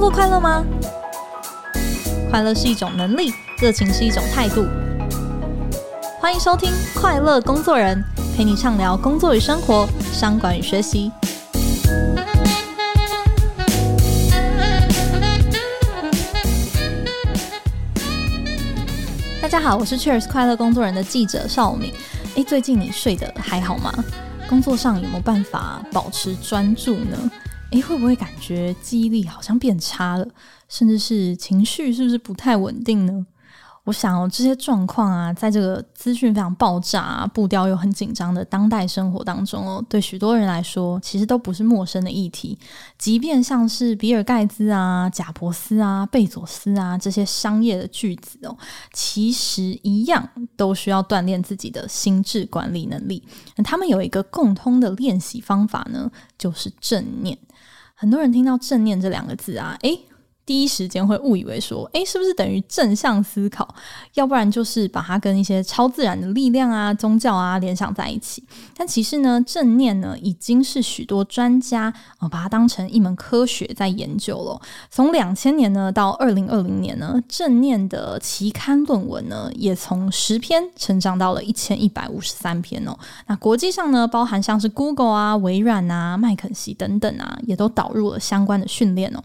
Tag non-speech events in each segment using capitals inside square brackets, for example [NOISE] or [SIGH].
工作快乐吗？快乐是一种能力，热情是一种态度。欢迎收听《快乐工作人》，陪你畅聊工作与生活、商管与学习。大家好，我是 Cheers 快乐工作人的记者邵敏。诶，最近你睡得还好吗？工作上有没有办法保持专注呢？诶，会不会感觉记忆力好像变差了，甚至是情绪是不是不太稳定呢？我想哦，这些状况啊，在这个资讯非常爆炸、步调又很紧张的当代生活当中哦，对许多人来说，其实都不是陌生的议题。即便像是比尔盖茨啊、贾伯斯啊、贝佐斯啊这些商业的巨子哦，其实一样都需要锻炼自己的心智管理能力。那他们有一个共通的练习方法呢，就是正念。很多人听到正念这两个字啊，诶。第一时间会误以为说，诶，是不是等于正向思考？要不然就是把它跟一些超自然的力量啊、宗教啊联想在一起。但其实呢，正念呢已经是许多专家啊、把它当成一门科学在研究了。从两千年呢到二零二零年呢，正念的期刊论文呢也从十篇成长到了一千一百五十三篇哦。那国际上呢，包含像是 Google 啊、微软啊、麦肯锡等等啊，也都导入了相关的训练哦。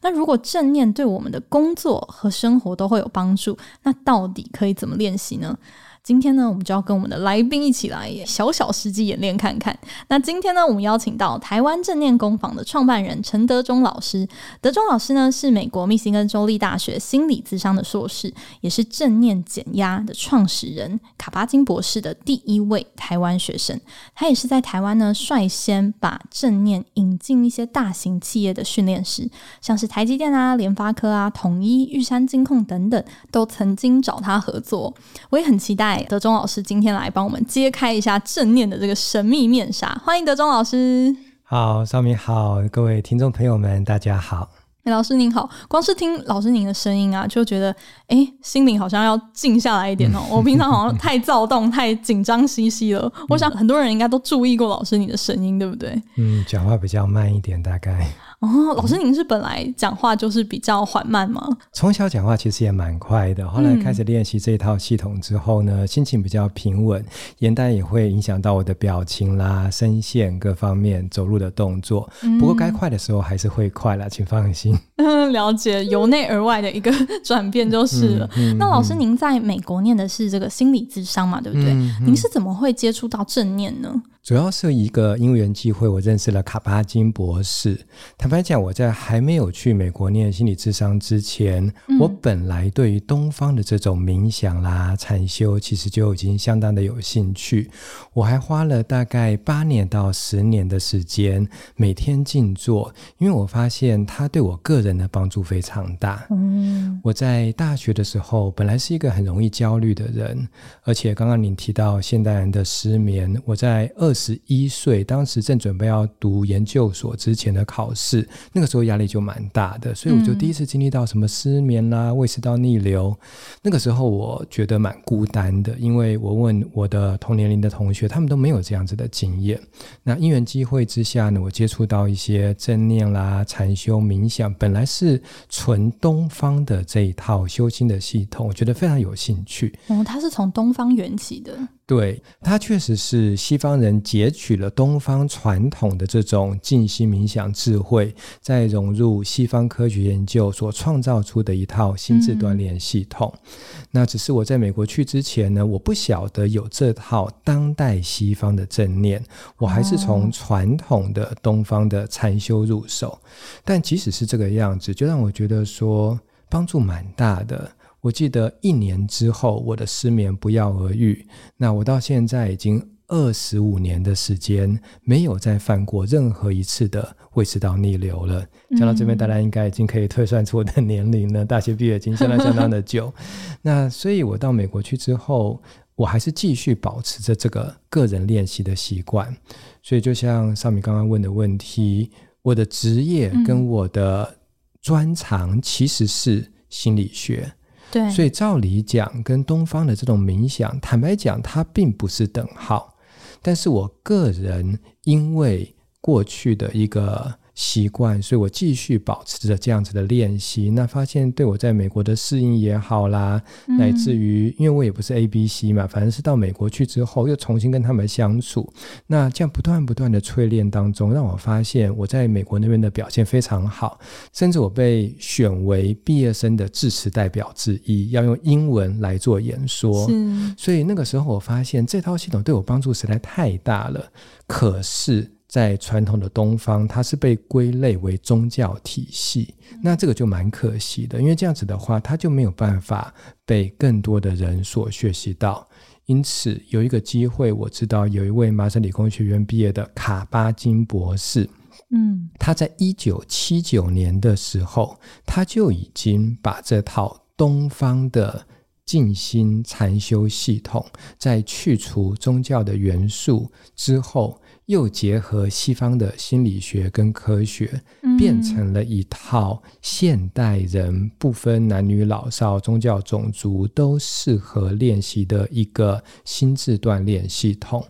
那如果正念对我们的工作和生活都会有帮助，那到底可以怎么练习呢？今天呢，我们就要跟我们的来宾一起来小小实际演练看看。那今天呢，我们邀请到台湾正念工坊的创办人陈德忠老师。德忠老师呢，是美国密西根州立大学心理咨商的硕士，也是正念减压的创始人卡巴金博士的第一位台湾学生。他也是在台湾呢，率先把正念引进一些大型企业的训练师，像是台积电啊、联发科啊、统一、玉山金控等等，都曾经找他合作。我也很期待。德中老师今天来帮我们揭开一下正念的这个神秘面纱，欢迎德中老师。好，邵明好，各位听众朋友们，大家好。欸、老师您好，光是听老师您的声音啊，就觉得哎、欸，心灵好像要静下来一点哦。我平常好像太躁动、太紧张 [LAUGHS] 兮兮了。我想很多人应该都注意过老师你的声音，对不对？嗯，讲话比较慢一点，大概。哦，老师，您是本来讲话就是比较缓慢吗？从小讲话其实也蛮快的，后来开始练习这一套系统之后呢，嗯、心情比较平稳，言谈也会影响到我的表情啦、声线各方面、走路的动作。嗯、不过该快的时候还是会快啦，请放心。嗯，[LAUGHS] 了解，由内而外的一个 [LAUGHS] 转变就是了。嗯嗯、那老师，您在美国念的是这个心理智商嘛，对不对？您是怎么会接触到正念呢？主要是一个因缘机会，我认识了卡巴金博士。坦白讲，我在还没有去美国念心理智商之前，嗯、我本来对于东方的这种冥想啦、禅修，其实就已经相当的有兴趣。我还花了大概八年到十年的时间，每天静坐，因为我发现它对我个人的帮助非常大。嗯，我在大学的时候，本来是一个很容易焦虑的人，而且刚刚您提到现代人的失眠，我在二十一岁，当时正准备要读研究所之前的考试，那个时候压力就蛮大的，所以我就第一次经历到什么失眠啦、胃食道逆流。那个时候我觉得蛮孤单的，因为我问我的同年龄的同学，他们都没有这样子的经验。那因缘机会之下呢，我接触到一些正念啦、禅修、冥想，本来是纯东方的这一套修心的系统，我觉得非常有兴趣。哦，它是从东方缘起的。对，它确实是西方人截取了东方传统的这种静心冥想智慧，再融入西方科学研究所创造出的一套心智锻炼系统。嗯、那只是我在美国去之前呢，我不晓得有这套当代西方的正念，我还是从传统的东方的禅修入手。哦、但即使是这个样子，就让我觉得说帮助蛮大的。我记得一年之后，我的失眠不药而愈。那我到现在已经二十五年的时间，没有再犯过任何一次的胃食道逆流了。讲到这边，大家应该已经可以推算出我的 [LAUGHS] 年龄了。大学毕业已经相当相当的久。那所以，我到美国去之后，我还是继续保持着这个个人练习的习惯。所以，就像上面刚刚问的问题，我的职业跟我的专长其实是心理学。对，所以照理讲，跟东方的这种冥想，坦白讲，它并不是等号。但是我个人因为过去的一个习惯，所以我继续保持着这样子的练习。那发现对我在美国的适应也好啦，嗯、乃至于因为我也不是 A B C 嘛，反正是到美国去之后又重新跟他们相处。那这样不断不断的淬炼当中，让我发现我在美国那边的表现非常好，甚至我被选为毕业生的致辞代表之一，要用英文来做演说。所以那个时候我发现这套系统对我帮助实在太大了。可是。在传统的东方，它是被归类为宗教体系，那这个就蛮可惜的，因为这样子的话，它就没有办法被更多的人所学习到。因此，有一个机会，我知道有一位麻省理工学院毕业的卡巴金博士，嗯，他在一九七九年的时候，他就已经把这套东方的静心禅修系统，在去除宗教的元素之后。又结合西方的心理学跟科学，变成了一套现代人不分男女老少、宗教种族都适合练习的一个心智锻炼系统。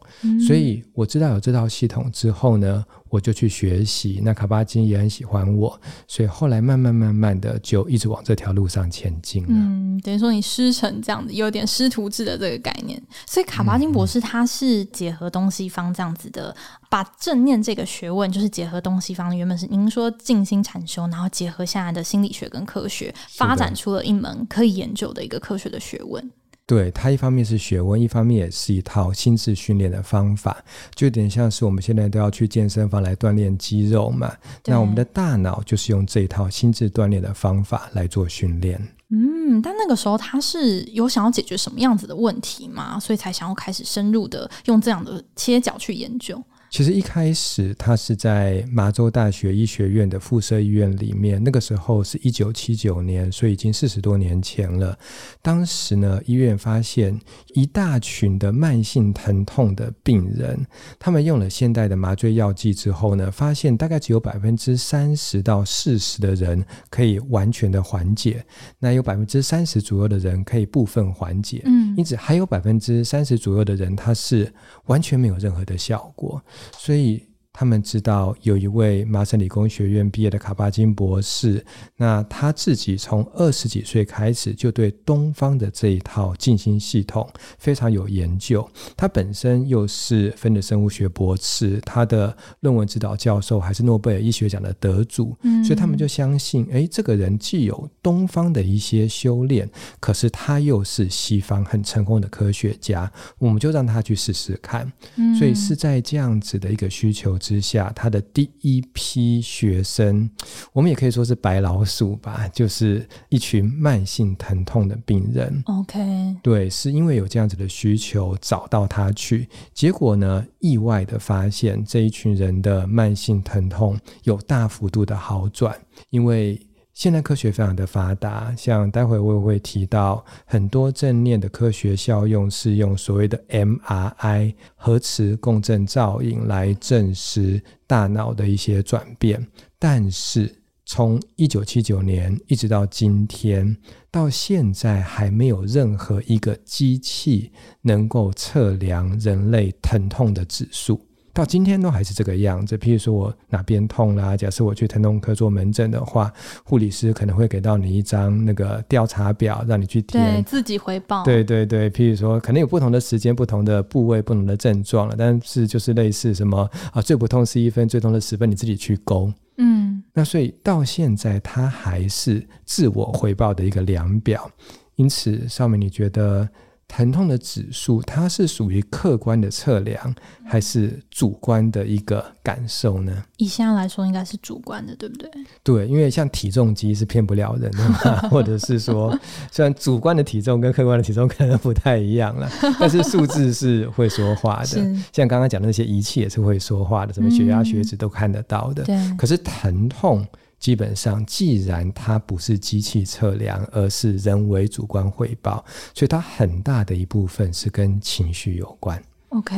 所以我知道有这套系统之后呢，我就去学习，那卡巴金也很喜欢我，所以后来慢慢慢慢的就一直往这条路上前进了。嗯，等于说你师承这样子，有点师徒制的这个概念。所以卡巴金博士他是结合东西方这样子的，嗯、把正念这个学问就是结合东西方，原本是您说静心禅修，然后结合现在的心理学跟科学，发展出了一门可以研究的一个科学的学问。对，它一方面是学问，一方面也是一套心智训练的方法，就有点像是我们现在都要去健身房来锻炼肌肉嘛。那我们的大脑就是用这一套心智锻炼的方法来做训练。嗯，但那个时候他是有想要解决什么样子的问题吗？所以才想要开始深入的用这样的切角去研究。其实一开始，他是在麻州大学医学院的附设医院里面。那个时候是一九七九年，所以已经四十多年前了。当时呢，医院发现一大群的慢性疼痛的病人，他们用了现代的麻醉药剂之后呢，发现大概只有百分之三十到四十的人可以完全的缓解，那有百分之三十左右的人可以部分缓解。嗯，因此还有百分之三十左右的人，他是完全没有任何的效果。所以。他们知道有一位麻省理工学院毕业的卡巴金博士，那他自己从二十几岁开始就对东方的这一套静心系统非常有研究。他本身又是分子生物学博士，他的论文指导教授还是诺贝尔医学奖的得主，嗯，所以他们就相信，哎，这个人既有东方的一些修炼，可是他又是西方很成功的科学家，我们就让他去试试看。嗯，所以是在这样子的一个需求之下，他的第一批学生，我们也可以说是白老鼠吧，就是一群慢性疼痛的病人。OK，对，是因为有这样子的需求找到他去，结果呢，意外的发现这一群人的慢性疼痛有大幅度的好转，因为。现在科学非常的发达，像待会我也会提到很多正念的科学效用，是用所谓的 MRI 核磁共振造影来证实大脑的一些转变。但是从一九七九年一直到今天，到现在还没有任何一个机器能够测量人类疼痛的指数。到今天都还是这个样子。譬如说我哪边痛啦，假设我去疼痛科做门诊的话，护理师可能会给到你一张那个调查表，让你去填，对，自己回报。对对对，譬如说可能有不同的时间、不同的部位、不同的症状了，但是就是类似什么啊，最不痛是一分，最痛的十分，你自己去勾。嗯，那所以到现在它还是自我回报的一个量表。因此，绍美，你觉得？疼痛的指数，它是属于客观的测量，还是主观的一个感受呢？以现在来说，应该是主观的，对不对？对，因为像体重机是骗不了人的嘛，或者是说，[LAUGHS] 虽然主观的体重跟客观的体重可能不太一样了，[LAUGHS] 但是数字是会说话的。像刚刚讲的那些仪器也是会说话的，什么血压、血脂都看得到的。对、嗯。可是疼痛。基本上，既然它不是机器测量，而是人为主观汇报，所以它很大的一部分是跟情绪有关。OK，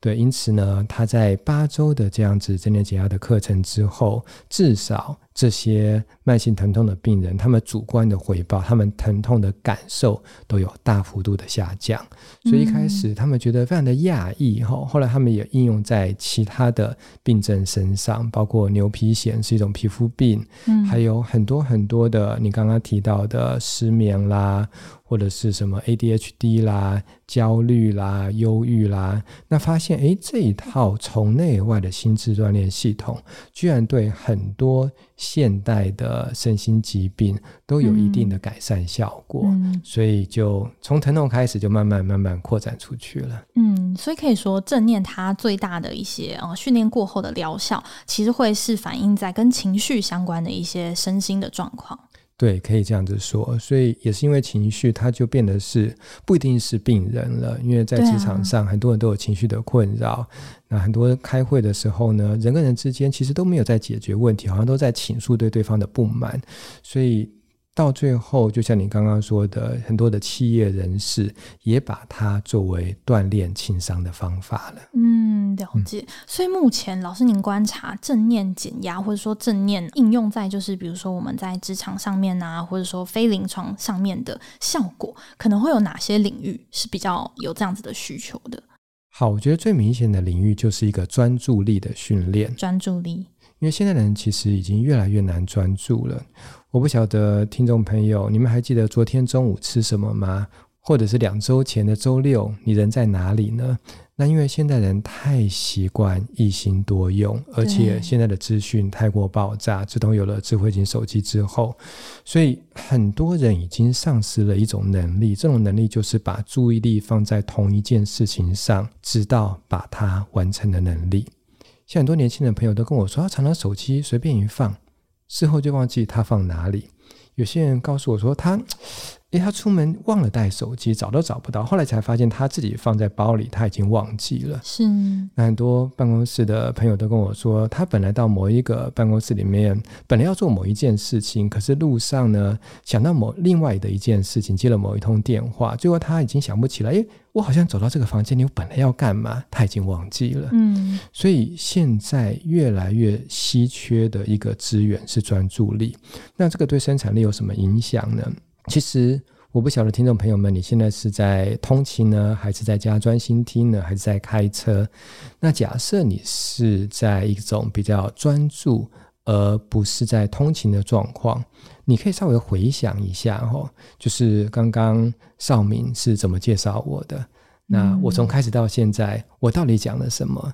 对，因此呢，他在八周的这样子正念减压的课程之后，至少这些慢性疼痛的病人，他们主观的回报，他们疼痛的感受都有大幅度的下降。所以一开始他们觉得非常的讶异，后来他们也应用在其他的病症身上，包括牛皮癣是一种皮肤病，嗯，还有很多很多的你刚刚提到的失眠啦。或者是什么 ADHD 啦、焦虑啦、忧郁啦，那发现诶，这一套从内外的心智锻炼系统，居然对很多现代的身心疾病都有一定的改善效果。嗯，所以就从疼痛开始，就慢慢慢慢扩展出去了。嗯，所以可以说正念它最大的一些呃训练过后的疗效，其实会是反映在跟情绪相关的一些身心的状况。对，可以这样子说，所以也是因为情绪，它就变得是不一定是病人了，因为在职场上，很多人都有情绪的困扰。啊、那很多开会的时候呢，人跟人之间其实都没有在解决问题，好像都在倾诉对对方的不满，所以。到最后，就像你刚刚说的，很多的企业人士也把它作为锻炼情商的方法了。嗯，了解。嗯、所以目前，老师您观察正念减压，或者说正念应用在就是比如说我们在职场上面啊，或者说非临床上面的效果，可能会有哪些领域是比较有这样子的需求的？好，我觉得最明显的领域就是一个专注力的训练。专注力。因为现在人其实已经越来越难专注了。我不晓得听众朋友，你们还记得昨天中午吃什么吗？或者是两周前的周六，你人在哪里呢？那因为现代人太习惯一心多用，而且现在的资讯太过爆炸，自从有了智慧型手机之后，所以很多人已经丧失了一种能力。这种能力就是把注意力放在同一件事情上，直到把它完成的能力。像很多年轻的朋友都跟我说，他常常手机随便一放，事后就忘记他放哪里。有些人告诉我说，他。诶，他出门忘了带手机，找都找不到。后来才发现他自己放在包里，他已经忘记了。是。那很多办公室的朋友都跟我说，他本来到某一个办公室里面，本来要做某一件事情，可是路上呢，想到某另外的一件事情，接了某一通电话，最后他已经想不起来。诶，我好像走到这个房间里，我本来要干嘛？他已经忘记了。嗯。所以现在越来越稀缺的一个资源是专注力。那这个对生产力有什么影响呢？其实我不晓得听众朋友们，你现在是在通勤呢，还是在家专心听呢，还是在开车？那假设你是在一种比较专注，而不是在通勤的状况，你可以稍微回想一下哦，就是刚刚少明是怎么介绍我的？那我从开始到现在，我到底讲了什么？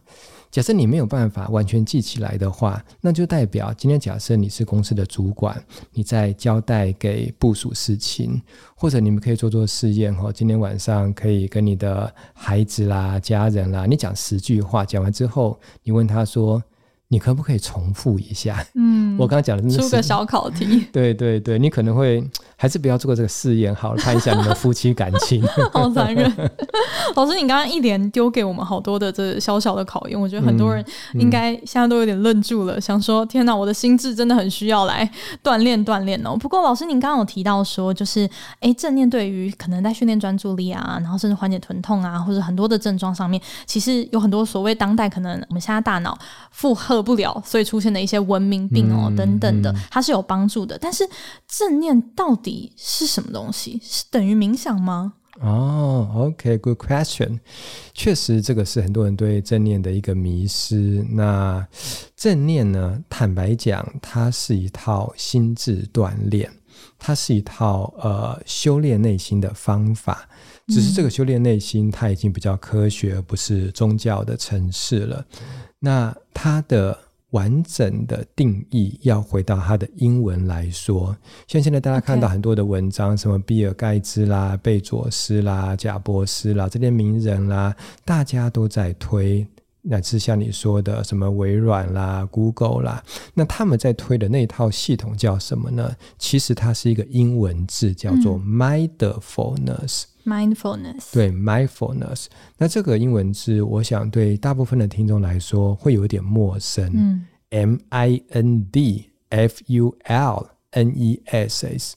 假设你没有办法完全记起来的话，那就代表今天假设你是公司的主管，你在交代给部署事情，或者你们可以做做试验哈。今天晚上可以跟你的孩子啦、家人啦，你讲十句话，讲完之后，你问他说。你可不可以重复一下？嗯，[LAUGHS] 我刚刚讲的是出个小考题。[LAUGHS] 对对对，你可能会还是不要做这个试验好了，看一下你们夫妻感情。[LAUGHS] 好残忍，老师，你刚刚一连丢给我们好多的这小小的考验，我觉得很多人应该现在都有点愣住了，嗯嗯、想说：天哪，我的心智真的很需要来锻炼锻炼哦。不过，老师您刚刚有提到说，就是哎，正念对于可能在训练专注力啊，然后甚至缓解疼痛啊，或者很多的症状上面，其实有很多所谓当代可能我们现在大脑负荷。不了，所以出现的一些文明病哦、嗯、等等的，它是有帮助的。但是正念到底是什么东西？是等于冥想吗？哦，OK，good question。确实，这个是很多人对正念的一个迷失。那正念呢，坦白讲，它是一套心智锻炼，它是一套呃修炼内心的方法。只是这个修炼内心，它已经比较科学，而不是宗教的城市了。那它的完整的定义，要回到它的英文来说，像现在大家看到很多的文章.什么比尔盖茨啦、贝佐斯啦、贾伯斯啦这些名人啦，大家都在推，乃至像你说的什么微软啦、Google 啦，那他们在推的那套系统叫什么呢？其实它是一个英文字，叫做 Mindfulness。嗯 Mindfulness，对，Mindfulness。那这个英文字，我想对大部分的听众来说会有点陌生。嗯，M-I-N-D-F-U-L-N-E-S-S。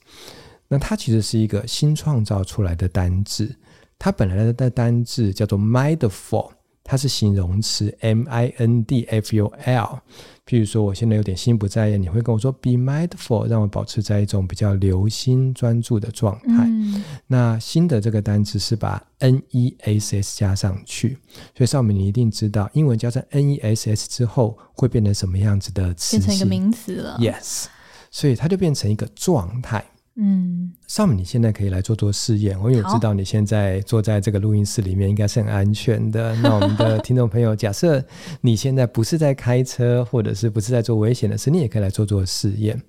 那它其实是一个新创造出来的单字。它本来的单字叫做 Mindful，它是形容词，mindful。譬如说，我现在有点心不在焉，你会跟我说 “be mindful”，让我保持在一种比较留心专注的状态。嗯、那新的这个单词是把 ness 加上去，所以少敏你一定知道，英文加上 ness 之后会变成什么样子的词？变成一个名词了。Yes，所以它就变成一个状态。嗯，少敏，你现在可以来做做试验。我有知道你现在坐在这个录音室里面，应该是很安全的。[LAUGHS] 那我们的听众朋友，假设你现在不是在开车，或者是不是在做危险的事，你也可以来做做试验。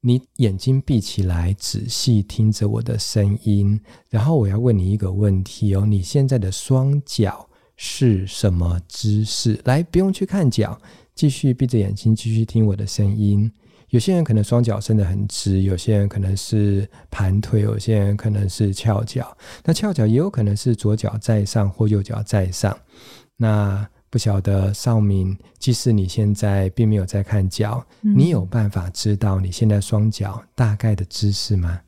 你眼睛闭起来，仔细听着我的声音，然后我要问你一个问题哦：你现在的双脚是什么姿势？来，不用去看脚，继续闭着眼睛，继续听我的声音。有些人可能双脚伸得很直，有些人可能是盘腿，有些人可能是翘脚。那翘脚也有可能是左脚在上或右脚在上。那不晓得少敏，即使你现在并没有在看脚，嗯、你有办法知道你现在双脚大概的姿势吗？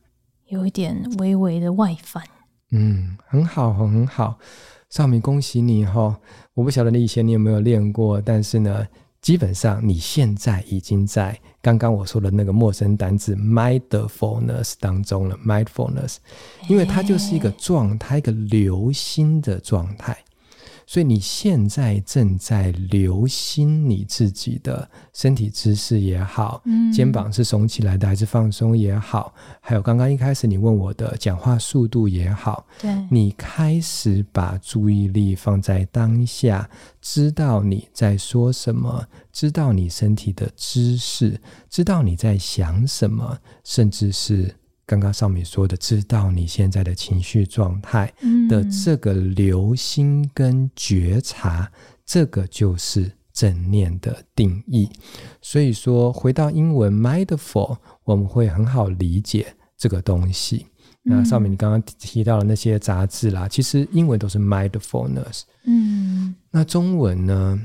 有一点微微的外翻。嗯，很好，很好。少敏，恭喜你哈！我不晓得你以前你有没有练过，但是呢，基本上你现在已经在。刚刚我说的那个陌生单字 mindfulness 当中了，mindfulness，因为它就是一个状态，一个留心的状态。所以你现在正在留心你自己的身体姿势也好，嗯，肩膀是耸起来的还是放松也好，还有刚刚一开始你问我的讲话速度也好，对，你开始把注意力放在当下，知道你在说什么，知道你身体的姿势，知道你在想什么，甚至是。刚刚上面说的，知道你现在的情绪状态的这个留心跟觉察，嗯、这个就是正念的定义。所以说，回到英文 mindful，我们会很好理解这个东西。嗯、那上面，你刚刚提到的那些杂志啦，其实英文都是 mindfulness。嗯，那中文呢？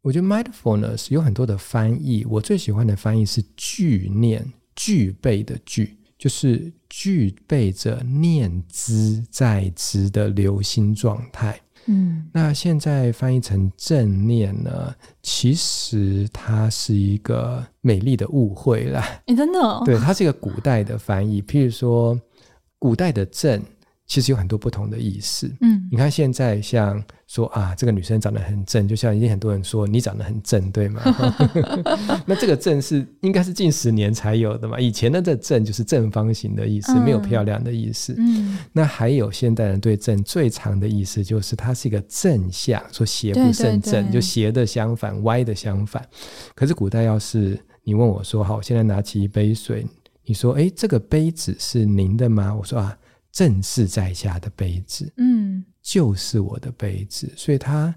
我觉得 mindfulness 有很多的翻译，我最喜欢的翻译是具念，具备的具。就是具备着念兹在兹的流心状态。嗯，那现在翻译成正念呢？其实它是一个美丽的误会啦。欸，真的哦？对，它是一个古代的翻译。譬如说，古代的正。其实有很多不同的意思。嗯，你看现在像说啊，这个女生长得很正，就像已经很多人说你长得很正，对吗？[LAUGHS] 那这个正是应该是近十年才有的嘛？以前的这正就是正方形的意思，没有漂亮的意思。嗯，那还有现代人对正最长的意思就是它是一个正向，说邪不胜正，就邪的相反，歪的相反。可是古代要是你问我说，好，我现在拿起一杯水，你说，哎，这个杯子是您的吗？我说啊。正是在下的杯子，嗯，就是我的杯子，所以它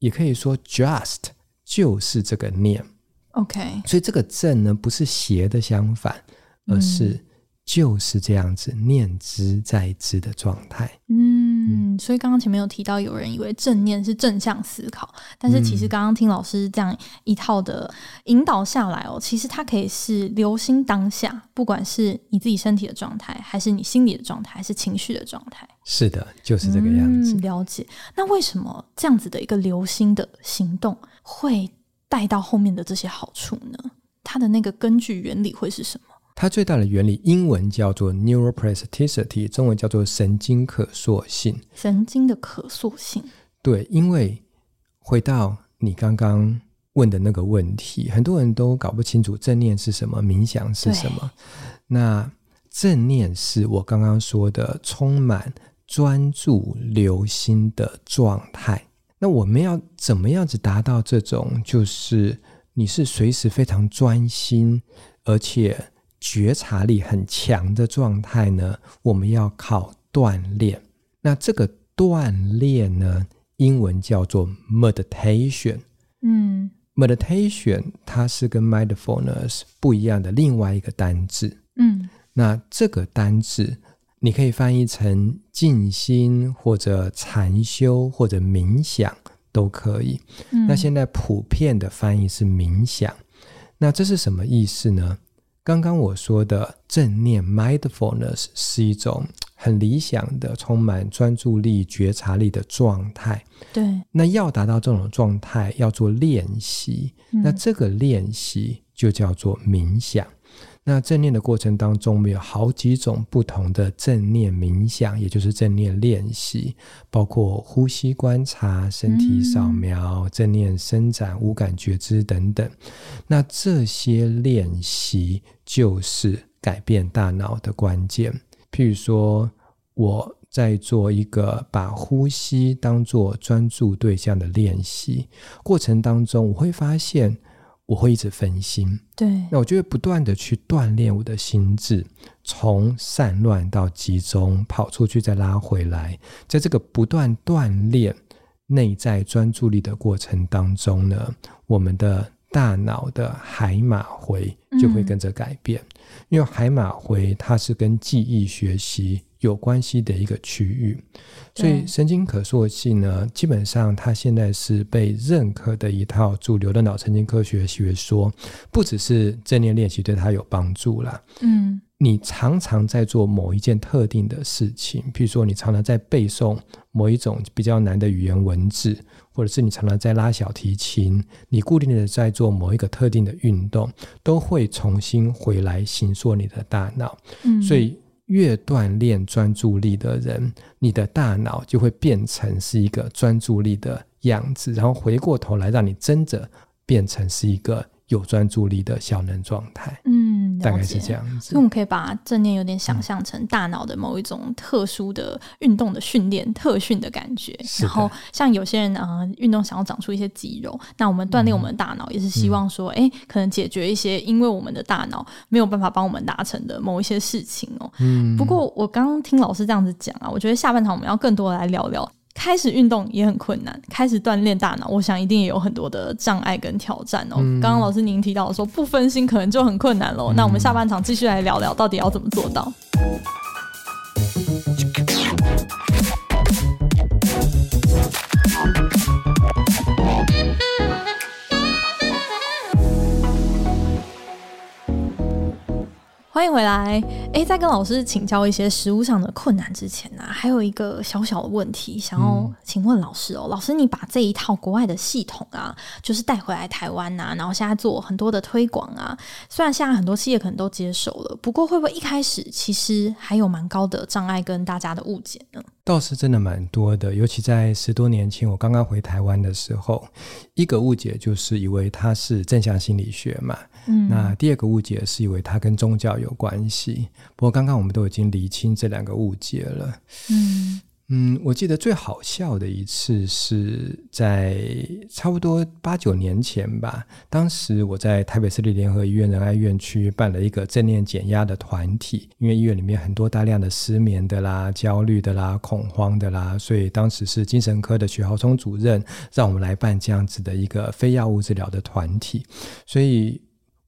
也可以说 just 就是这个念，OK，所以这个正呢不是邪的相反，而是就是这样子念之在之的状态，嗯。嗯，所以刚刚前面有提到，有人以为正念是正向思考，但是其实刚刚听老师这样一套的引导下来哦，其实它可以是留心当下，不管是你自己身体的状态，还是你心理的状态，还是情绪的状态。是的，就是这个样子。嗯，了解。那为什么这样子的一个留心的行动会带到后面的这些好处呢？它的那个根据原理会是什么？它最大的原理，英文叫做 neuroplasticity，中文叫做神经可塑性。神经的可塑性。对，因为回到你刚刚问的那个问题，很多人都搞不清楚正念是什么，冥想是什么。那正念是我刚刚说的充满专注、留心的状态。那我们要怎么样子达到这种，就是你是随时非常专心，而且觉察力很强的状态呢，我们要靠锻炼。那这个锻炼呢，英文叫做 meditation。嗯，meditation 它是跟 mindfulness 不一样的另外一个单字。嗯，那这个单字你可以翻译成静心或者禅修或者冥想都可以。嗯，那现在普遍的翻译是冥想。那这是什么意思呢？刚刚我说的正念 mindfulness 是一种很理想的、充满专注力、觉察力的状态。对，那要达到这种状态，要做练习。嗯、那这个练习就叫做冥想。那正念的过程当中，我们有好几种不同的正念冥想，也就是正念练习，包括呼吸观察、身体扫描、嗯、正念伸展、无感觉知等等。那这些练习就是改变大脑的关键。譬如说，我在做一个把呼吸当做专注对象的练习过程当中，我会发现。我会一直分心，对，那我就会不断的去锻炼我的心智，从散乱到集中，跑出去再拉回来，在这个不断锻炼内在专注力的过程当中呢，我们的大脑的海马回就会跟着改变，嗯、因为海马回它是跟记忆学习有关系的一个区域，所以神经可塑性呢，基本上它现在是被认可的一套主流的脑神经科学学说，不只是正念练习对它有帮助啦。嗯，你常常在做某一件特定的事情，譬如说你常常在背诵某一种比较难的语言文字，或者是你常常在拉小提琴，你固定的在做某一个特定的运动，都会重新回来形塑你的大脑。嗯，所以。越锻炼专注力的人，你的大脑就会变成是一个专注力的样子，然后回过头来让你真的变成是一个。有专注力的小能状态，嗯，大概是这样子。所以我们可以把正念有点想象成大脑的某一种特殊的运动的训练、特训的感觉。然后，像有些人啊，运动想要长出一些肌肉，那我们锻炼我们的大脑，也是希望说，哎、嗯欸，可能解决一些因为我们的大脑没有办法帮我们达成的某一些事情哦。嗯。不过我刚刚听老师这样子讲啊，我觉得下半场我们要更多的来聊聊。开始运动也很困难，开始锻炼大脑，我想一定也有很多的障碍跟挑战哦。刚刚、嗯、老师您提到说不分心可能就很困难喽，嗯、那我们下半场继续来聊聊到底要怎么做到。欢迎回来。诶，在跟老师请教一些实务上的困难之前呢、啊，还有一个小小的问题想要请问老师哦。嗯、老师，你把这一套国外的系统啊，就是带回来台湾呐、啊，然后现在做很多的推广啊。虽然现在很多企业可能都接受了，不过会不会一开始其实还有蛮高的障碍跟大家的误解呢？倒是真的蛮多的，尤其在十多年前我刚刚回台湾的时候，一个误解就是以为它是正向心理学嘛。嗯，那第二个误解是以为它跟宗教有关系，不过刚刚我们都已经厘清这两个误解了。嗯嗯，我记得最好笑的一次是在差不多八九年前吧，当时我在台北市立联合医院仁爱院区办了一个正念减压的团体，因为医院里面很多大量的失眠的啦、焦虑的啦、恐慌的啦，所以当时是精神科的许豪聪主任让我们来办这样子的一个非药物治疗的团体，所以。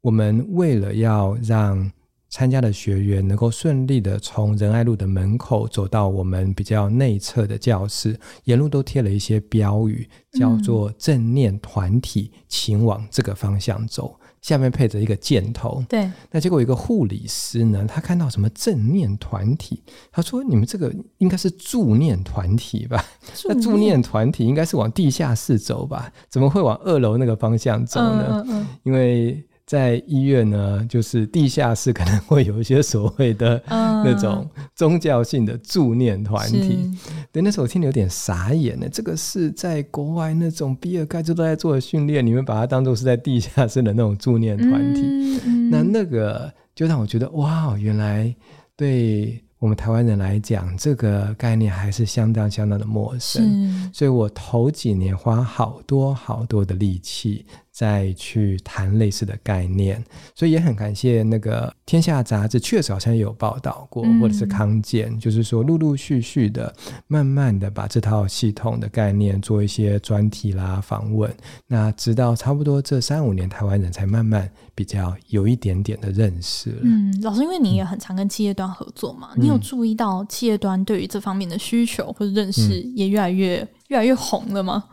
我们为了要让参加的学员能够顺利的从仁爱路的门口走到我们比较内侧的教室，沿路都贴了一些标语，叫做“正念团体，请往这个方向走”，下面配着一个箭头。对，那结果有一个护理师呢，他看到什么正念团体，他说：“你们这个应该是助念团体吧？助那助念团体应该是往地下室走吧？怎么会往二楼那个方向走呢？嗯嗯、因为。”在医院呢，就是地下室可能会有一些所谓的那种宗教性的助念团体。嗯、对，那时候我听得有点傻眼呢。这个是在国外那种比尔盖茨都在做的训练，你们把它当做是在地下室的那种助念团体。嗯嗯、那那个就让我觉得，哇，原来对我们台湾人来讲，这个概念还是相当相当的陌生。所以我头几年花好多好多的力气。再去谈类似的概念，所以也很感谢那个《天下》杂志，确实好像也有报道过，嗯、或者是康健，就是说陆陆续续的、慢慢的把这套系统的概念做一些专题啦、访问，那直到差不多这三五年，台湾人才慢慢比较有一点点的认识了。嗯，老师，因为你也很常跟企业端合作嘛，嗯、你有注意到企业端对于这方面的需求或者认识也越来越越来越红了吗？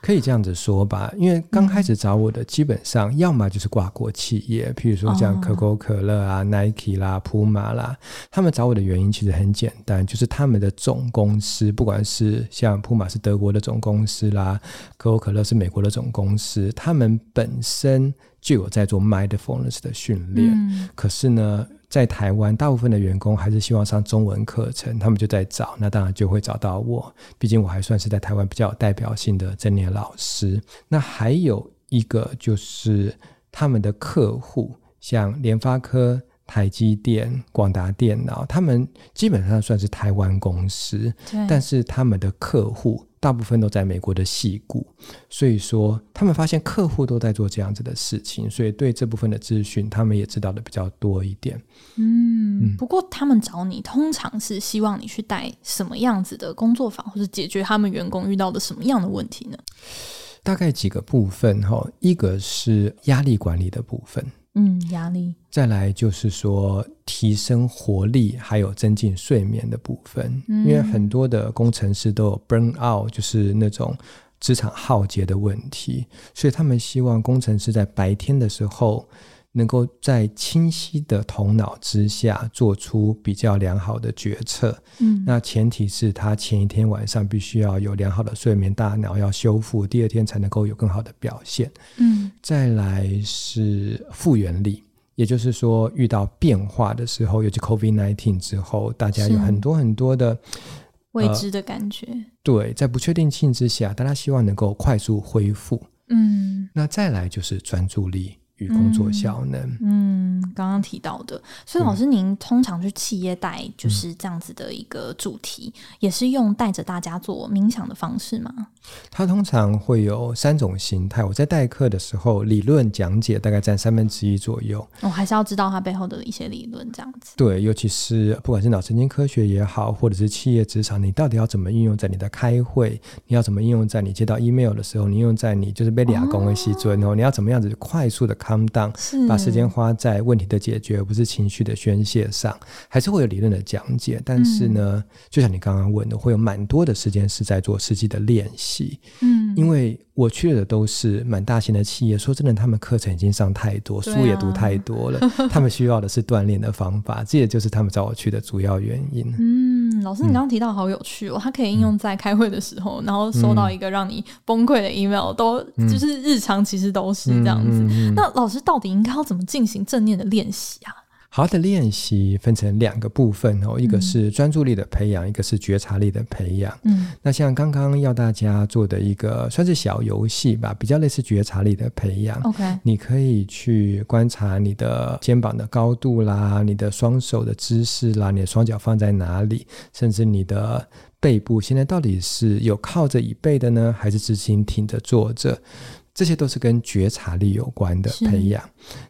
可以这样子说吧，因为刚开始找我的基本上要么就是跨国企业，譬如说像可口可乐啊、哦、Nike 啦、Puma 啦，他们找我的原因其实很简单，就是他们的总公司，不管是像 Puma 是德国的总公司啦，可口可乐是美国的总公司，他们本身就有在做 mindfulness 的训练，嗯、可是呢。在台湾，大部分的员工还是希望上中文课程，他们就在找，那当然就会找到我。毕竟我还算是在台湾比较有代表性的正念老师。那还有一个就是他们的客户，像联发科、台积电、广达电脑，他们基本上算是台湾公司，但是他们的客户。大部分都在美国的矽谷，所以说他们发现客户都在做这样子的事情，所以对这部分的资讯，他们也知道的比较多一点。嗯，不过他们找你通常是希望你去带什么样子的工作坊，或是解决他们员工遇到的什么样的问题呢？大概几个部分哈，一个是压力管理的部分。嗯，压力。再来就是说提升活力，还有增进睡眠的部分。嗯，因为很多的工程师都有 burn out，就是那种职场浩劫的问题，所以他们希望工程师在白天的时候。能够在清晰的头脑之下做出比较良好的决策，嗯，那前提是他前一天晚上必须要有良好的睡眠，大脑要修复，第二天才能够有更好的表现，嗯，再来是复原力，也就是说遇到变化的时候，尤其 COVID-19 之后，大家有很多很多的未知的感觉，呃，对，在不确定性之下，大家希望能够快速恢复，嗯，那再来就是专注力。与工作效能，嗯，刚刚提到的，所以老师，您通常去企业带就是这样子的一个主题，嗯、也是用带着大家做冥想的方式吗？它通常会有三种形态。我在代课的时候，理论讲解大概占三分之一左右。我、哦、还是要知道它背后的一些理论，这样子。对，尤其是不管是脑神经科学也好，或者是企业职场，你到底要怎么应用在你的开会？你要怎么应用在你接到 email 的时候？你用在你就是被俩工的时候，然后你要怎么样子快速的 calm down，把时间花在问题的解决，而不是情绪的宣泄上？还是会有理论的讲解，但是呢，嗯、就像你刚刚问的，会有蛮多的时间是在做实际的练习。嗯，因为我去的都是蛮大型的企业，说真的，他们课程已经上太多，书也读太多了，[LAUGHS] 啊、他们需要的是锻炼的方法，这也就是他们找我去的主要原因。嗯，老师，你刚刚提到好有趣哦，它、嗯、可以应用在开会的时候，然后收到一个让你崩溃的 email，都就是日常其实都是这样子。那老师到底应该要怎么进行正念的练习啊？好的练习分成两个部分哦，一个是专注力的培养，嗯、一个是觉察力的培养。嗯，那像刚刚要大家做的一个算是小游戏吧，比较类似觉察力的培养。OK，你可以去观察你的肩膀的高度啦，你的双手的姿势啦，你的双脚放在哪里，甚至你的背部现在到底是有靠着椅背的呢，还是直挺挺着坐着？这些都是跟觉察力有关的培养。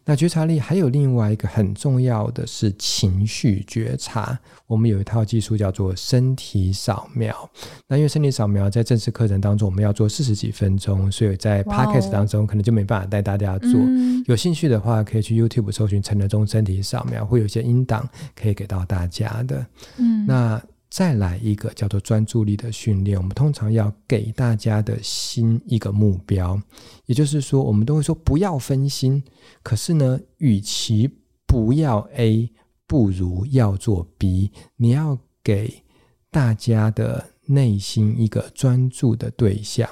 那觉察力还有另外一个很重要的是情绪觉察。我们有一套技术叫做身体扫描。那因为身体扫描在正式课程当中我们要做四十几分钟，所以在 Podcast 当中可能就没办法带大家做。嗯、有兴趣的话，可以去 YouTube 搜寻陈德忠身体扫描，会有一些音档可以给到大家的。嗯，那。再来一个叫做专注力的训练，我们通常要给大家的新一个目标，也就是说，我们都会说不要分心。可是呢，与其不要 A，不如要做 B。你要给大家的内心一个专注的对象，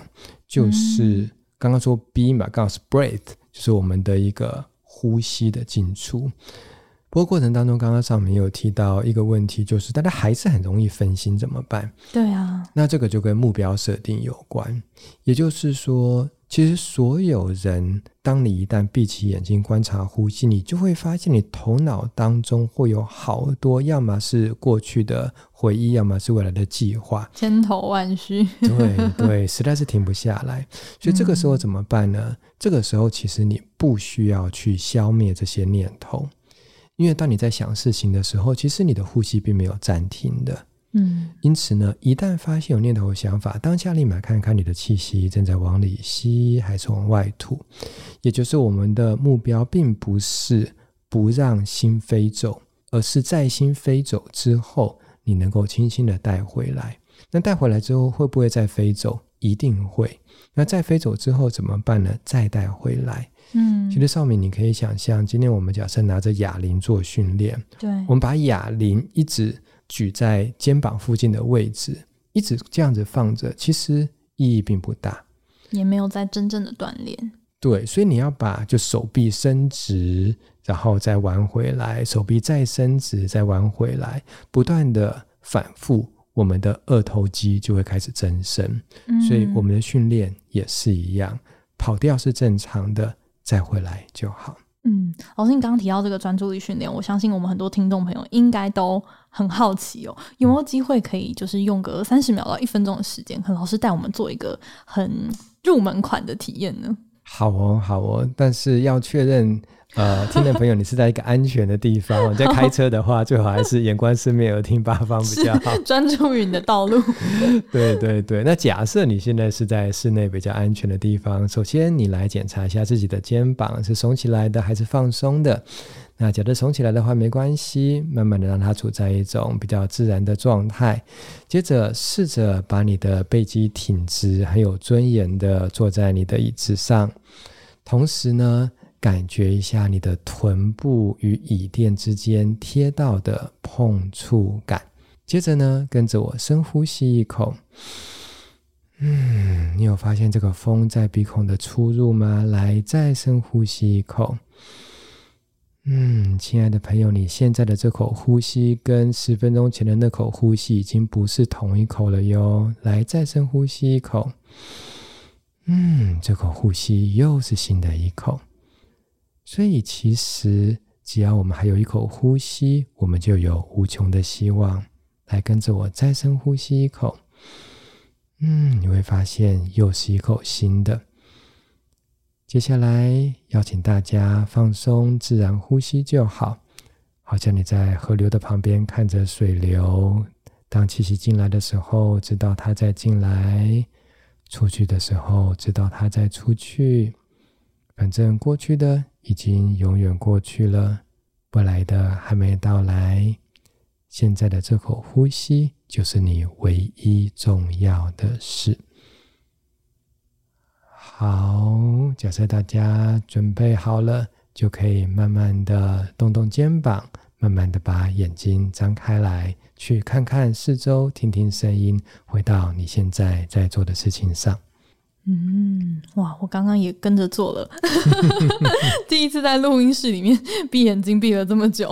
就是刚刚说 B 嘛，刚好是 breath，就是我们的一个呼吸的进出。不过过程当中，刚刚上面有提到一个问题，就是大家还是很容易分心，怎么办？对啊，那这个就跟目标设定有关。也就是说，其实所有人，当你一旦闭起眼睛观察呼吸，你就会发现你头脑当中会有好多，要么是过去的回忆，要么是未来的计划，千头万绪。对对，实在是停不下来。所以这个时候怎么办呢？嗯、这个时候其实你不需要去消灭这些念头。因为当你在想事情的时候，其实你的呼吸并没有暂停的。嗯，因此呢，一旦发现有念头和想法，当下立马看看你的气息正在往里吸还是往外吐。也就是我们的目标并不是不让心飞走，而是在心飞走之后，你能够轻轻的带回来。那带回来之后会不会再飞走？一定会。那再飞走之后怎么办呢？再带回来。嗯，其实少敏，你可以想象，今天我们假设拿着哑铃做训练，对，我们把哑铃一直举在肩膀附近的位置，一直这样子放着，其实意义并不大，也没有在真正的锻炼。对，所以你要把就手臂伸直，然后再弯回来，手臂再伸直，再弯回来，不断的反复，我们的二头肌就会开始增生。嗯，所以我们的训练也是一样，跑调是正常的。再回来就好。嗯，老师，你刚刚提到这个专注力训练，我相信我们很多听众朋友应该都很好奇哦，有没有机会可以就是用个三十秒到一分钟的时间，和老师带我们做一个很入门款的体验呢？好哦，好哦，但是要确认。呃，听众朋友，你是在一个安全的地方。你在开车的话，最好还是眼观四面，耳听八方比较好，专注于你的道路。对对对，那假设你现在是在室内比较安全的地方，首先你来检查一下自己的肩膀是耸起来的还是放松的。那假设耸起来的话没关系，慢慢的让它处在一种比较自然的状态。接着试着把你的背肌挺直，很有尊严的坐在你的椅子上，同时呢。感觉一下你的臀部与椅垫之间贴到的碰触感。接着呢，跟着我深呼吸一口。嗯，你有发现这个风在鼻孔的出入吗？来，再深呼吸一口。嗯，亲爱的朋友，你现在的这口呼吸跟十分钟前的那口呼吸已经不是同一口了哟。来，再深呼吸一口。嗯，这口呼吸又是新的一口。所以，其实只要我们还有一口呼吸，我们就有无穷的希望。来，跟着我再深呼吸一口。嗯，你会发现又是一口新的。接下来，邀请大家放松，自然呼吸就好，好像你在河流的旁边看着水流。当气息进来的时候，知道它在进来；出去的时候，知道它在出去。反正过去的。已经永远过去了，未来的还没到来。现在的这口呼吸就是你唯一重要的事。好，假设大家准备好了，就可以慢慢的动动肩膀，慢慢的把眼睛张开来，去看看四周，听听声音，回到你现在在做的事情上。嗯，哇！我刚刚也跟着做了，[LAUGHS] 第一次在录音室里面闭眼睛闭了这么久。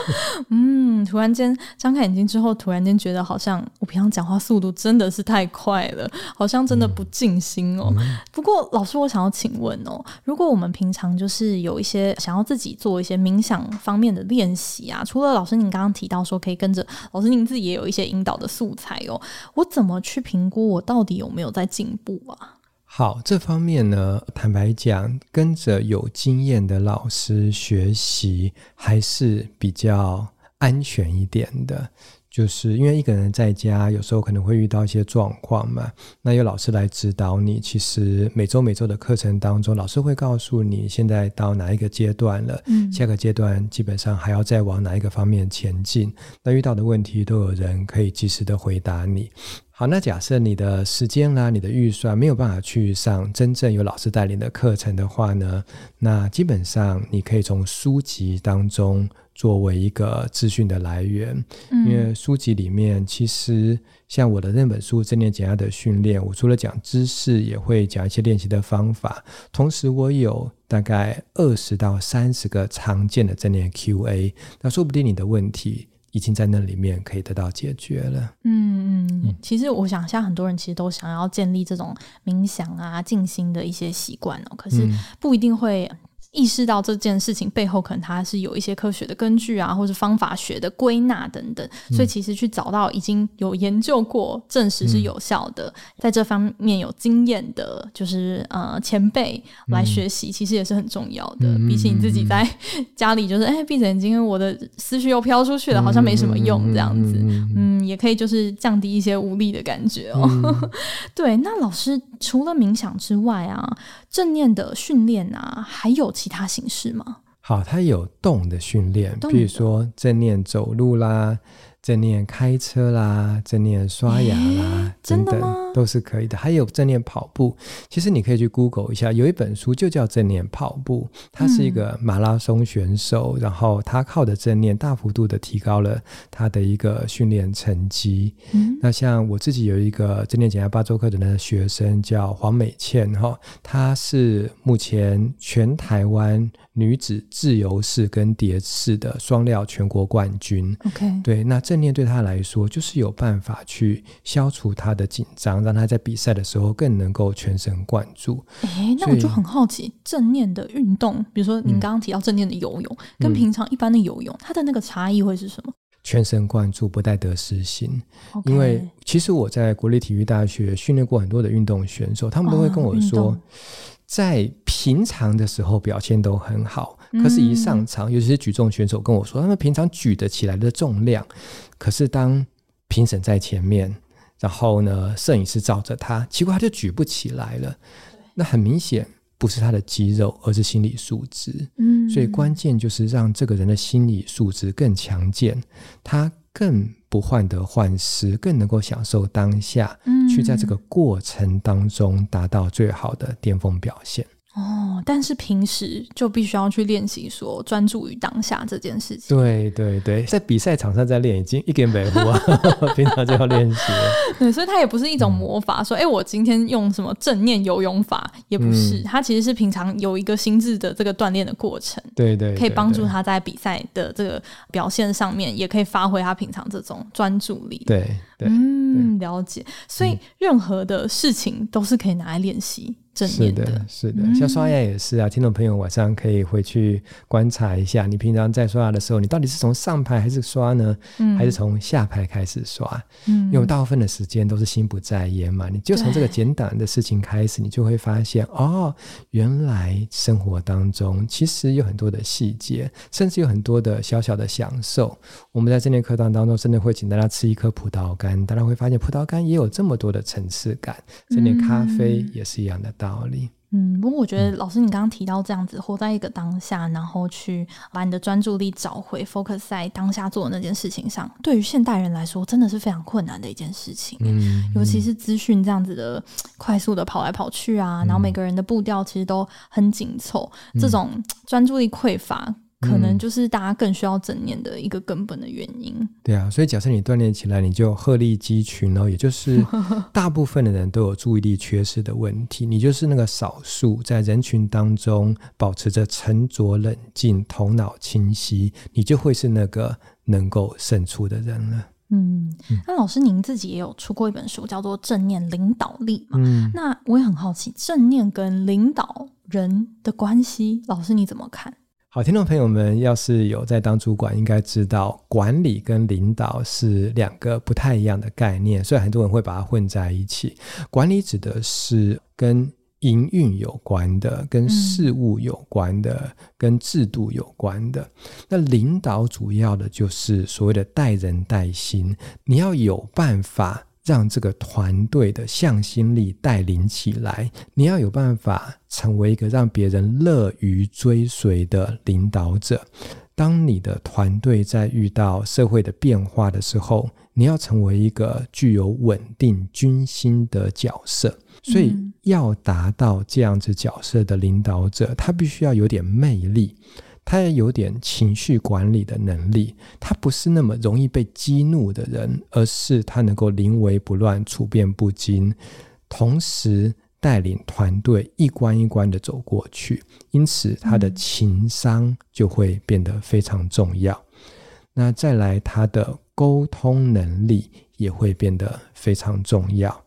[LAUGHS] 嗯，突然间张开眼睛之后，突然间觉得好像我平常讲话速度真的是太快了，好像真的不尽心哦。嗯、不过老师，我想要请问哦，如果我们平常就是有一些想要自己做一些冥想方面的练习啊，除了老师您刚刚提到说可以跟着老师您自己也有一些引导的素材哦，我怎么去评估我到底有没有在进步啊？好，这方面呢，坦白讲，跟着有经验的老师学习还是比较安全一点的。就是因为一个人在家，有时候可能会遇到一些状况嘛。那有老师来指导你，其实每周每周的课程当中，老师会告诉你现在到哪一个阶段了，嗯，下个阶段基本上还要再往哪一个方面前进。那遇到的问题都有人可以及时的回答你。好，那假设你的时间啦、你的预算没有办法去上真正有老师带领的课程的话呢，那基本上你可以从书籍当中。作为一个资讯的来源，因为书籍里面其实像我的那本书《正念减压的训练》，我除了讲知识，也会讲一些练习的方法。同时，我有大概二十到三十个常见的正念 Q&A，那说不定你的问题已经在那里面可以得到解决了。嗯嗯，其实我想，像很多人其实都想要建立这种冥想啊、静心的一些习惯哦，可是不一定会。意识到这件事情背后可能它是有一些科学的根据啊，或者方法学的归纳等等，所以其实去找到已经有研究过、证实是有效的，嗯、在这方面有经验的，就是呃前辈来学习，其实也是很重要的。嗯、比起你自己在家里就是 [LAUGHS] 哎闭着眼睛，我的思绪又飘出去了，好像没什么用这样子，嗯，嗯，也可以就是降低一些无力的感觉哦。嗯、[LAUGHS] 对，那老师除了冥想之外啊，正念的训练啊，还有其他形式吗？好，它有动的训练，比如说正念走路啦，正念开车啦，正念刷牙啦，真的吗？都是可以的。还有正念跑步，其实你可以去 Google 一下，有一本书就叫《正念跑步》，他是一个马拉松选手，嗯、然后他靠的正念大幅度的提高了他的一个训练成绩。嗯、那像我自己有一个正念减压八周课程的学生叫黄美倩哈，她是目前全台湾女子自由式跟蝶式的双料全国冠军。OK，对，那正念对她来说就是有办法去消除她的紧张，让他在比赛的时候更能够全神贯注。哎，那我就很好奇，正念的运动，比如说您刚刚提到正念的游泳，嗯、跟平常一般的游泳，它的那个差异会是什么？全神贯注，不带得失心。因为其实我在国立体育大学训练过很多的运动选手，他们都会跟我说，哦、在平常的时候表现都很好，嗯、可是一上场，尤其是举重选手跟我说，他们平常举得起来的重量，可是当评审在前面，然后呢，摄影师照着他，结果他就举不起来了。那很明显。不是他的肌肉，而是心理素质。嗯，所以关键就是让这个人的心理素质更强健，他更不患得患失，更能够享受当下，嗯，去在这个过程当中达到最好的巅峰表现。哦，但是平时就必须要去练习说专注于当下这件事情。对对对，在比赛场上在练已经一点没糊啊，[LAUGHS] 平常就要练习。[LAUGHS] 对，所以它也不是一种魔法，嗯、说哎、欸，我今天用什么正念游泳法也不是，嗯、它其实是平常有一个心智的这个锻炼的过程。对对，对，对，可以帮助他在比赛的这个表现上面，也可以发挥他平常这种专注力。对对，嗯，了解。所以任何的事情都是可以拿来练习。是的，是的，像刷牙也是啊。嗯、听众朋友晚上可以回去观察一下，你平常在刷牙的时候，你到底是从上排还是刷呢，嗯、还是从下排开始刷？嗯，因为大部分的时间都是心不在焉嘛，你就从这个简单的事情开始，你就会发现哦，原来生活当中其实有很多的细节，甚至有很多的小小的享受。我们在这节课堂当中，真的会请大家吃一颗葡萄干，大家会发现葡萄干也有这么多的层次感，这点咖啡也是一样的道理。道理，嗯，不过我觉得老师你刚刚提到这样子，活在一个当下，然后去把你的专注力找回，focus 在当下做的那件事情上，对于现代人来说，真的是非常困难的一件事情。嗯，尤其是资讯这样子的快速的跑来跑去啊，然后每个人的步调其实都很紧凑，嗯、这种专注力匮乏。可能就是大家更需要正念的一个根本的原因。嗯、对啊，所以假设你锻炼起来，你就鹤立鸡群哦，也就是 [LAUGHS] 大部分的人都有注意力缺失的问题，你就是那个少数在人群当中保持着沉着冷静、头脑清晰，你就会是那个能够胜出的人了。嗯，那老师您自己也有出过一本书，叫做《正念领导力》嘛？嗯，那我也很好奇，正念跟领导人的关系，老师你怎么看？好，听众朋友们，要是有在当主管，应该知道管理跟领导是两个不太一样的概念，所以很多人会把它混在一起。管理指的是跟营运有关的、跟事务有关的、跟制度有关的。那领导主要的就是所谓的带人带心，你要有办法。让这个团队的向心力带领起来，你要有办法成为一个让别人乐于追随的领导者。当你的团队在遇到社会的变化的时候，你要成为一个具有稳定军心的角色。所以，要达到这样子角色的领导者，他必须要有点魅力。他也有点情绪管理的能力，他不是那么容易被激怒的人，而是他能够临危不乱、处变不惊，同时带领团队一关一关的走过去。因此，他的情商就会变得非常重要。那再来，他的沟通能力也会变得非常重要。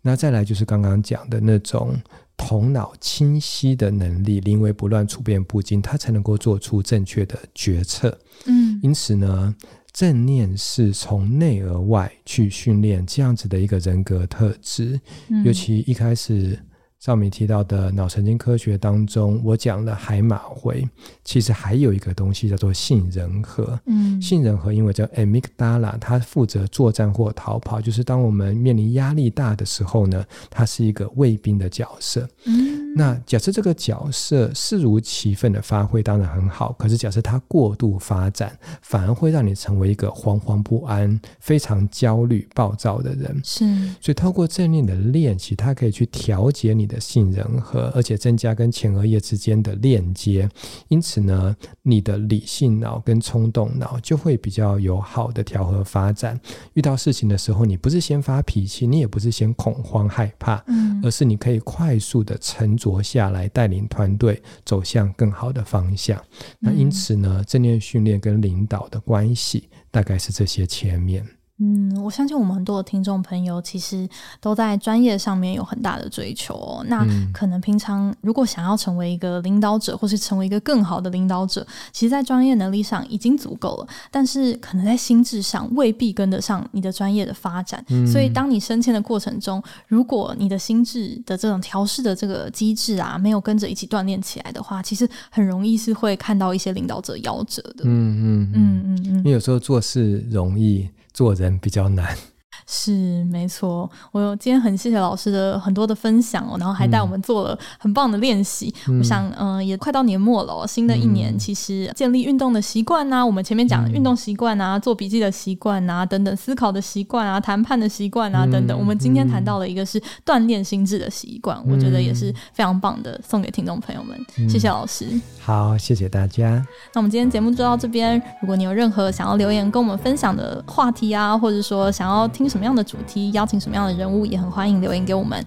那再来就是刚刚讲的那种。头脑清晰的能力，临危不乱、处变不惊，他才能够做出正确的决策。嗯，因此呢，正念是从内而外去训练这样子的一个人格特质，嗯、尤其一开始。上面提到的脑神经科学当中，我讲了海马回，其实还有一个东西叫做杏仁核。嗯，杏仁核因为叫 amygdala，它负责作战或逃跑，就是当我们面临压力大的时候呢，它是一个卫兵的角色。嗯。那假设这个角色视如其分的发挥，当然很好。可是假设他过度发展，反而会让你成为一个惶惶不安、非常焦虑、暴躁的人。是，所以透过正念的练习，它可以去调节你的杏仁核，而且增加跟前额叶之间的链接。因此呢，你的理性脑跟冲动脑就会比较有好的调和发展。遇到事情的时候，你不是先发脾气，你也不是先恐慌害怕，嗯，而是你可以快速的沉着下来，带领团队走向更好的方向。那因此呢，正念训练跟领导的关系大概是这些前面。嗯，我相信我们很多的听众朋友其实都在专业上面有很大的追求哦。那可能平常如果想要成为一个领导者，或是成为一个更好的领导者，其实，在专业能力上已经足够了，但是可能在心智上未必跟得上你的专业的发展。嗯。所以，当你升迁的过程中，如果你的心智的这种调试的这个机制啊，没有跟着一起锻炼起来的话，其实很容易是会看到一些领导者夭折的。嗯嗯嗯嗯嗯，因为有时候做事容易。做人比较难。是没错，我今天很谢谢老师的很多的分享哦，然后还带我们做了很棒的练习。嗯、我想，嗯、呃，也快到年末了，新的一年其实建立运动的习惯呐，我们前面讲的运动习惯啊，做笔记的习惯啊，等等，思考的习惯啊，谈判的习惯啊，等等。我们今天谈到了一个是锻炼心智的习惯，我觉得也是非常棒的，送给听众朋友们。谢谢老师，好，谢谢大家。那我们今天节目就到这边，如果你有任何想要留言跟我们分享的话题啊，或者说想要听。什什么样的主题，邀请什么样的人物，也很欢迎留言给我们。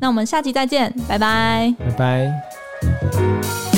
那我们下期再见，拜拜，拜拜。